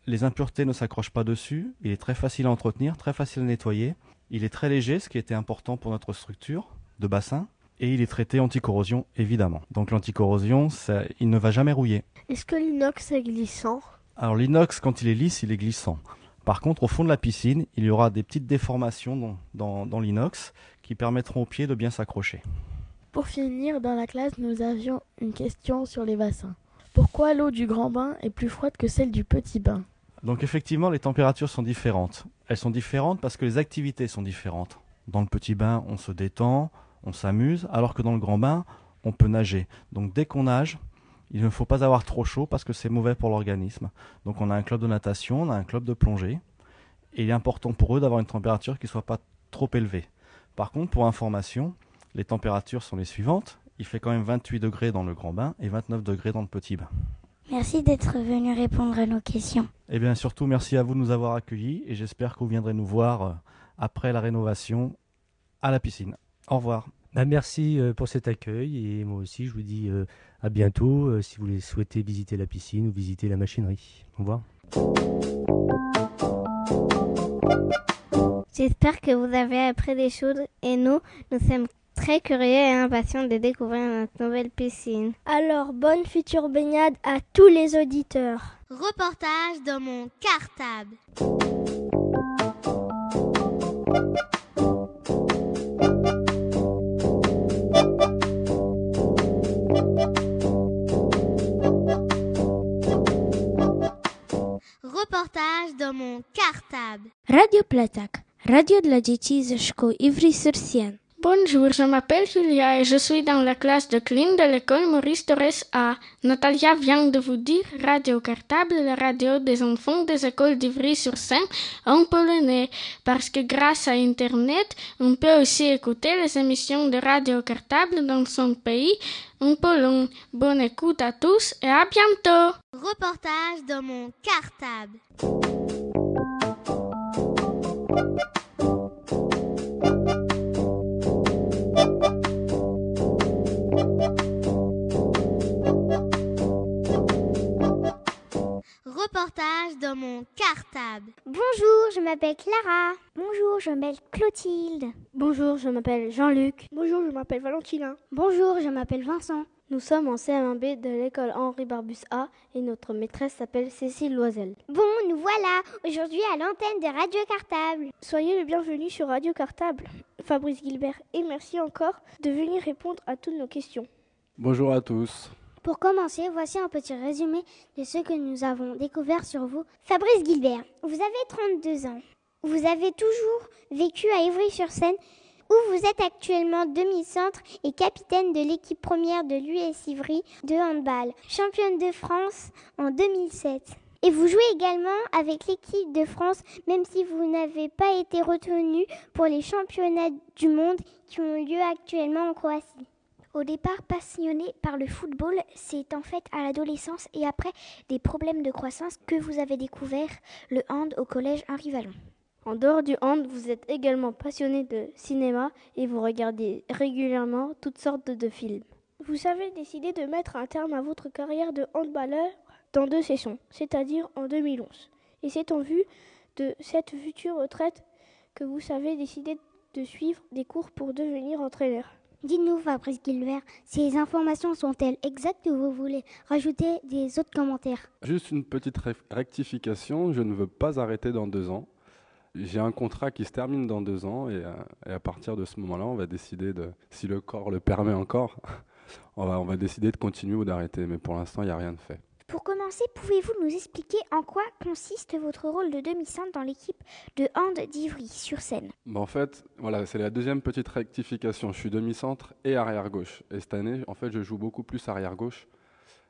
Les impuretés ne s'accrochent pas dessus. Il est très facile à entretenir, très facile à nettoyer. Il est très léger, ce qui était important pour notre structure de bassin. Et il est traité anticorrosion, évidemment. Donc l'anticorrosion, il ne va jamais rouiller. Est-ce que l'inox est glissant? Alors l'inox, quand il est lisse, il est glissant. Par contre, au fond de la piscine, il y aura des petites déformations dans, dans, dans l'inox qui permettront aux pieds de bien s'accrocher. Pour finir, dans la classe, nous avions une question sur les bassins. Pourquoi l'eau du grand bain est plus froide que celle du petit bain? Donc effectivement, les températures sont différentes. Elles sont différentes parce que les activités sont différentes. Dans le petit bain, on se détend, on s'amuse, alors que dans le grand bain, on peut nager. Donc dès qu'on nage, il ne faut pas avoir trop chaud parce que c'est mauvais pour l'organisme. Donc on a un club de natation, on a un club de plongée, et il est important pour eux d'avoir une température qui ne soit pas trop élevée. Par contre, pour information, les températures sont les suivantes. Il fait quand même 28 degrés dans le grand bain et 29 degrés dans le petit bain. Merci d'être venu répondre à nos questions. Et bien surtout, merci à vous de nous avoir accueillis et j'espère que vous viendrez nous voir après la rénovation à la piscine. Au revoir. Bah, merci pour cet accueil et moi aussi je vous dis à bientôt euh, si vous souhaitez visiter la piscine ou visiter la machinerie. Au revoir. J'espère que vous avez appris des choses et nous, nous sommes très curieux et impatients de découvrir notre nouvelle piscine. Alors, bonne future baignade à tous les auditeurs. Reportage dans mon cartable. Radio Platak, radio dla dzieci ze szkół Ivry-sur-Sienne. Bonjour, je m'appelle Julia et je suis dans la classe de clean de l'école Maurice Torres A. Natalia vient de vous dire Radio Cartable, la radio des enfants des écoles d'Ivry-sur-Seine en polonais, parce que grâce à Internet, on peut aussi écouter les émissions de Radio Cartable dans son pays, en Pologne. Bonne écoute à tous et à bientôt. Reportage dans mon cartable. Reportage dans mon cartable. Bonjour, je m'appelle Clara. Bonjour, je m'appelle Clotilde. Bonjour, je m'appelle Jean-Luc. Bonjour, je m'appelle Valentina. Bonjour, je m'appelle Vincent. Nous sommes en CM1B de l'école Henri Barbus A et notre maîtresse s'appelle Cécile Loisel. Bon, nous voilà aujourd'hui à l'antenne de Radio Cartable. Soyez le bienvenu sur Radio Cartable, Fabrice Gilbert, et merci encore de venir répondre à toutes nos questions. Bonjour à tous. Pour commencer, voici un petit résumé de ce que nous avons découvert sur vous. Fabrice Gilbert, vous avez 32 ans. Vous avez toujours vécu à Ivry-sur-Seine, où vous êtes actuellement demi-centre et capitaine de l'équipe première de l'US Ivry de handball, championne de France en 2007. Et vous jouez également avec l'équipe de France, même si vous n'avez pas été retenu pour les championnats du monde qui ont lieu actuellement en Croatie. Au départ passionné par le football, c'est en fait à l'adolescence et après des problèmes de croissance que vous avez découvert le hand au collège Henri Vallon. En dehors du hand, vous êtes également passionné de cinéma et vous regardez régulièrement toutes sortes de films. Vous avez décidé de mettre un terme à votre carrière de handballeur dans deux sessions, c'est-à-dire en 2011. Et c'est en vue de cette future retraite que vous avez décidé de suivre des cours pour devenir entraîneur. Dites-nous, Fabrice Gilbert, ces informations sont-elles exactes ou vous voulez rajouter des autres commentaires? Juste une petite rectification, je ne veux pas arrêter dans deux ans. J'ai un contrat qui se termine dans deux ans et, et à partir de ce moment-là, on va décider de, si le corps le permet encore, on va, on va décider de continuer ou d'arrêter. Mais pour l'instant, il n'y a rien de fait. Pour commencer, pouvez-vous nous expliquer en quoi consiste votre rôle de demi-centre dans l'équipe de hand d'Ivry sur scène? Bah En fait, voilà, c'est la deuxième petite rectification. Je suis demi-centre et arrière-gauche. Et cette année, en fait, je joue beaucoup plus arrière-gauche.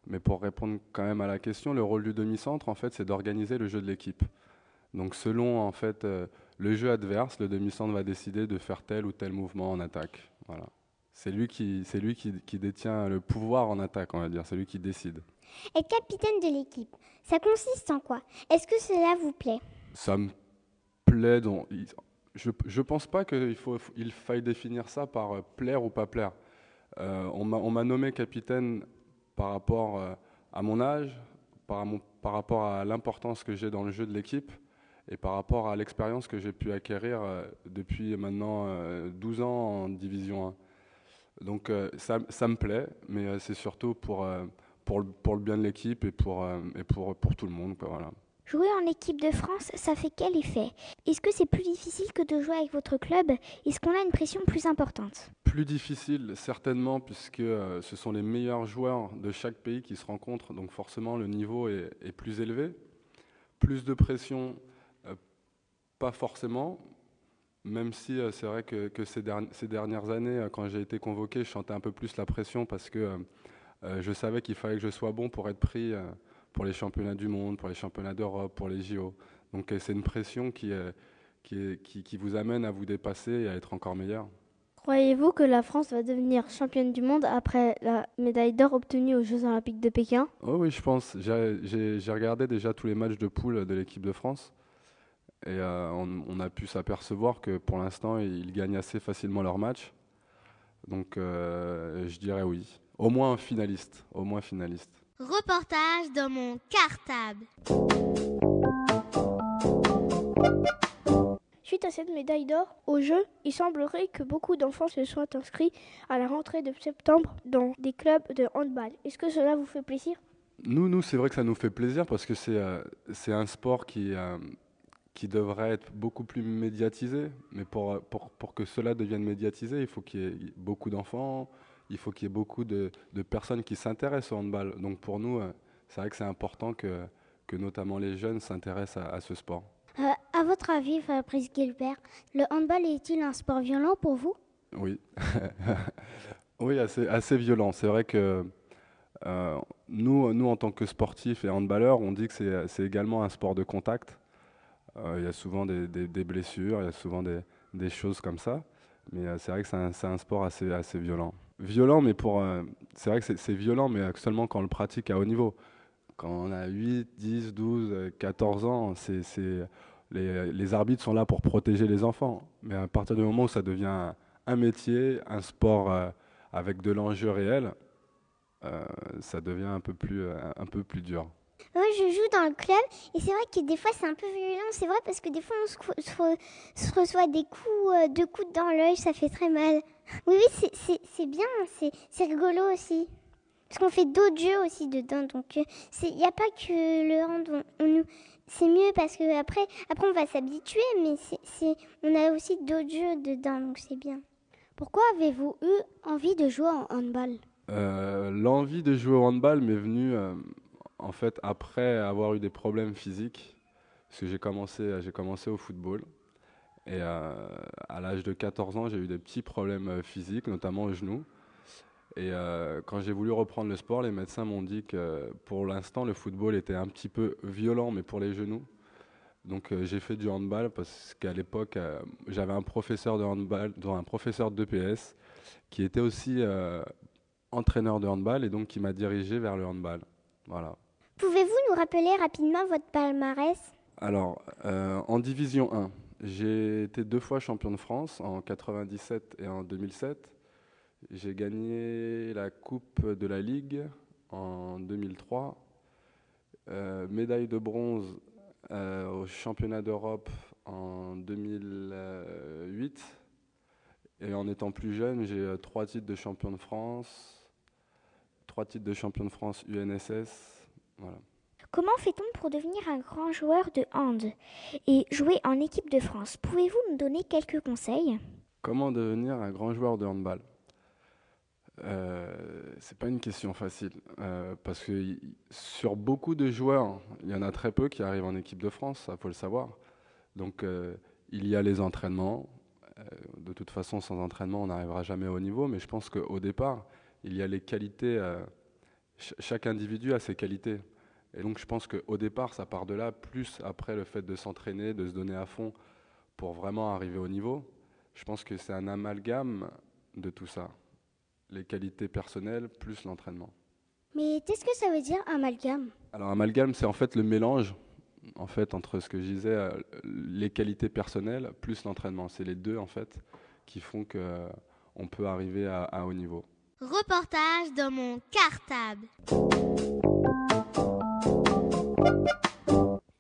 Mais pour répondre quand même à la question, le rôle du demi-centre, en fait, c'est d'organiser le jeu de l'équipe. Donc selon en fait le jeu adverse, le demi-centre va décider de faire tel ou tel mouvement en attaque. Voilà. C'est lui, qui, c'est lui qui, qui, détient le pouvoir en attaque, on va dire. C'est lui qui décide. Être capitaine de l'équipe, ça consiste en quoi? Est-ce que cela vous plaît? Ça me plaît. Donc, je ne pense pas qu'il faut, il faille définir ça par euh, plaire ou pas plaire. Euh, on m'a nommé capitaine par rapport euh, à mon âge, par, mon, par rapport à l'importance que j'ai dans le jeu de l'équipe et par rapport à l'expérience que j'ai pu acquérir depuis maintenant 12 ans en Division 1. Donc ça, ça, me plaît, mais c'est surtout pour, pour, le, pour, le, bien de l'équipe et, pour, et pour, pour tout le monde. Quoi, voilà. Jouer en équipe de France, ça fait quel effet? Est-ce que c'est plus difficile que de jouer avec votre club? Est-ce qu'on a une pression plus importante? Plus difficile, certainement, puisque euh, ce sont les meilleurs joueurs de chaque pays qui se rencontrent, donc forcément le niveau est, plus élevé. Plus de pression, euh, pas forcément, même si euh, c'est vrai que, que ces, ces, dernières années, quand j'ai été convoqué, je sentais un peu plus la pression parce que je savais qu'il fallait que je sois bon pour être pris pour les championnats du monde, pour les championnats d'Europe, pour les JO. Donc euh, c'est une pression qui, qui, qui, vous amène à vous dépasser et à être encore meilleur. Croyez-vous que la France va devenir championne du monde après la médaille d'or obtenue aux Jeux olympiques de Pékin? Oh Oui, je pense. J'ai regardé déjà tous les matchs de poule de l'équipe de France. Et euh, on, a pu s'apercevoir que pour l'instant, ils gagnent assez facilement leurs matchs. Donc euh, je dirais oui. Au moins finaliste. Au moins finaliste. Reportage dans mon cartable. Suite à cette médaille d'or au jeu, il semblerait que beaucoup d'enfants se soient inscrits à la rentrée de septembre dans des clubs de handball. Est-ce que cela vous fait plaisir? Nous, nous c'est vrai que ça nous fait plaisir parce que c'est euh, un sport qui, euh, qui devrait être beaucoup plus médiatisé. Mais pour, pour, pour que cela devienne médiatisé, il faut qu'il y ait beaucoup d'enfants, il faut qu'il y ait beaucoup de, personnes qui s'intéressent au handball. Donc pour nous, euh, c'est vrai que c'est important que, que notamment les jeunes s'intéressent à, ce sport. Euh, à votre avis, Fabrice Gilbert, le handball est-il un sport violent pour vous? Oui, oui, assez, assez violent. C'est vrai que euh, nous, nous, en tant que sportifs et handballeurs, on dit que c'est également un sport de contact. Il y a souvent des, blessures, il y a souvent des, choses comme ça. Mais c'est vrai que c'est un, sport assez, violent violent, mais pour. Euh, c'est vrai que c'est violent, mais seulement quand on le pratique à haut niveau. Quand on a 8, 10, 12, 14 ans, les, arbitres sont là pour protéger les enfants. Mais à partir du moment où ça devient un métier, un sport euh, avec de l'enjeu réel, euh, ça devient un peu plus dur. Moi, je joue dans le club et c'est vrai que des fois c'est un peu violent. C'est vrai parce que des fois on se, reçoit des coups, deux coups dans l'œil, ça fait très mal. Oui, oui, c'est bien, c'est rigolo aussi. Parce qu'on fait d'autres jeux aussi dedans. Donc, il euh, n'y a pas que le hand. On, c'est mieux parce que après, après on va s'habituer, mais c'est on a aussi d'autres jeux dedans, donc c'est bien. Pourquoi avez-vous eu envie de jouer en handball? Euh, L'envie de jouer au handball m'est venue euh, en fait après avoir eu des problèmes physiques. Parce que j'ai commencé, j'ai commencé au football. Et euh, à l'âge de 14 ans, j'ai eu des petits problèmes euh, physiques, notamment au genou. Et euh, quand j'ai voulu reprendre le sport, les médecins m'ont dit que pour l'instant, le football était un petit peu violent, mais pour les genoux. Donc j'ai fait du handball parce qu'à l'époque, j'avais un professeur de handball, un professeur d'EPS, qui était aussi entraîneur de handball et donc qui m'a dirigé vers le handball. Voilà. Pouvez-vous nous rappeler rapidement votre palmarès? Alors, en division 1, j'ai été deux fois champion de France en 97 et en 2007. J'ai gagné la Coupe de la Ligue en 2003. Euh, médaille de bronze euh, au championnat d'Europe en 2008. Et en étant plus jeune, j'ai euh, trois titres de champion de France, trois titres de champion de France UNSS. Voilà. Comment fait-on pour devenir un grand joueur de hand et jouer en équipe de France? Pouvez-vous nous donner quelques conseils? Comment devenir un grand joueur de handball? Euh, c'est pas une question facile euh, parce que sur beaucoup de joueurs, il y en a très peu qui arrivent en équipe de France, ça faut le savoir. Donc euh, il y a les entraînements. De toute façon, sans entraînement, on n'arrivera jamais au niveau. Mais je pense qu'au départ, il y a les qualités. Chaque individu a ses qualités. Et donc je pense qu'au départ, ça part de là, plus après le fait de s'entraîner, de se donner à fond pour vraiment arriver au niveau. Je pense que c'est un amalgame de tout ça. Les qualités personnelles plus l'entraînement. Mais qu'est-ce que ça veut dire amalgame? Alors amalgame, c'est en fait le mélange en fait entre ce que je disais, euh, les qualités personnelles plus l'entraînement. C'est les deux en fait qui font que euh, peut arriver à, à haut niveau. Reportage dans mon cartable.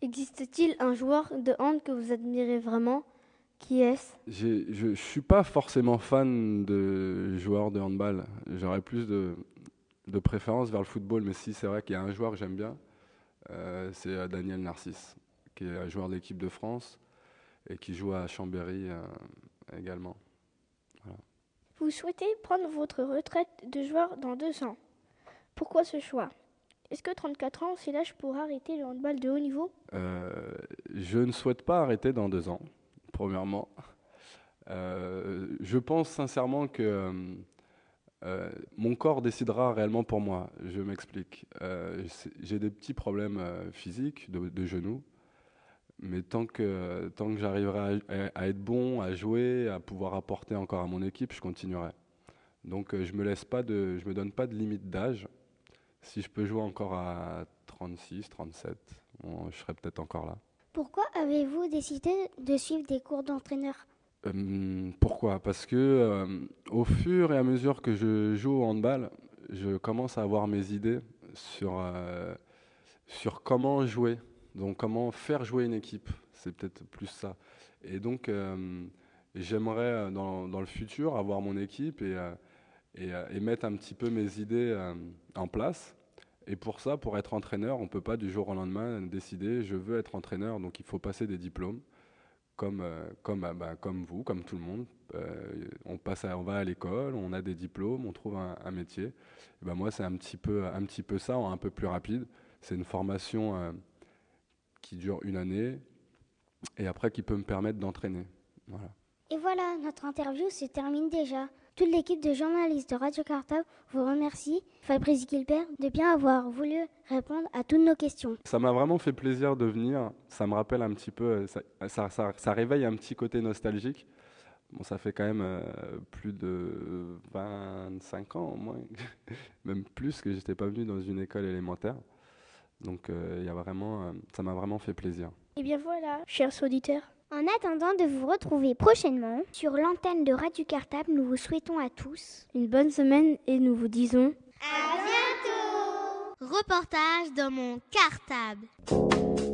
Existe-t-il un joueur de hand que vous admirez vraiment? Qui est-ce? Je ne suis pas forcément fan de joueurs de handball. J'aurais plus de, de préférence vers le football, mais si c'est vrai qu'il y a un joueur que j'aime bien, euh, c'est euh, Daniel Narcisse, qui est un joueur de l'équipe de France et qui joue à Chambéry euh, également. Vous souhaitez prendre votre retraite de joueur dans deux ans. Pourquoi ce choix? Est-ce que 34 ans, c'est l'âge pour arrêter le handball de haut niveau? Euh, je ne souhaite pas arrêter dans deux ans, premièrement. Euh, je pense sincèrement que euh, mon corps décidera réellement pour moi. Je m'explique. J'ai des petits problèmes physiques de genoux, mais tant que, tant que j'arriverai à, à être bon, à jouer, à pouvoir apporter encore à mon équipe, je continuerai. Donc euh, je me laisse pas de, je me donne pas de limite d'âge. Si je peux jouer encore à 36, 37, bon, je serai peut-être encore là. Pourquoi avez-vous décidé de suivre des cours d'entraîneur? Euh, pourquoi? Parce que euh, au fur et à mesure que je joue au handball, je commence à avoir mes idées sur, euh, sur comment jouer, donc comment faire jouer une équipe? C'est peut-être plus ça. Et donc, euh, j'aimerais euh, dans, le futur avoir mon équipe et, euh, et, et mettre un petit peu mes idées en place. Et pour ça, pour être entraîneur, on ne peut pas du jour au lendemain décider je veux être entraîneur, donc il faut passer des diplômes comme, euh, bah, comme vous, comme tout le monde. On, passe on va à l'école, on a des diplômes, on trouve un, métier. Et ben moi, c'est un petit, peu, un petit peu ça, un peu plus rapide. C'est une formation qui dure une année et après qui peut me permettre d'entraîner. Voilà. Et voilà, notre interview se termine déjà. Toute l'équipe de journalistes de Radio Cartable vous remercie, Fabrice Gilbert, de bien avoir voulu répondre à toutes nos questions. Ça m'a vraiment fait plaisir de venir. Ça me rappelle un petit peu, euh, ça, ça, ça- ça réveille un petit côté nostalgique. Bon, ça fait quand même euh, plus de 25 ans au moins, même plus que j'étais pas venu dans une école élémentaire. Donc euh, il y a vraiment, euh, ça m'a vraiment fait plaisir. Et bien voilà, chers auditeurs. En attendant de vous retrouver prochainement sur l'antenne de Radio Cartable, nous vous souhaitons à tous Une bonne semaine et nous vous disons À bientôt Reportage dans mon cartable.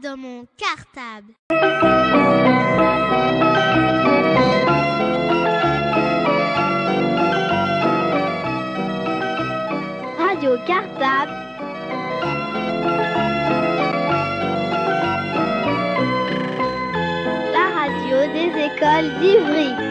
Dans mon cartable. Radio Cartable. La radio des écoles d'Ivry.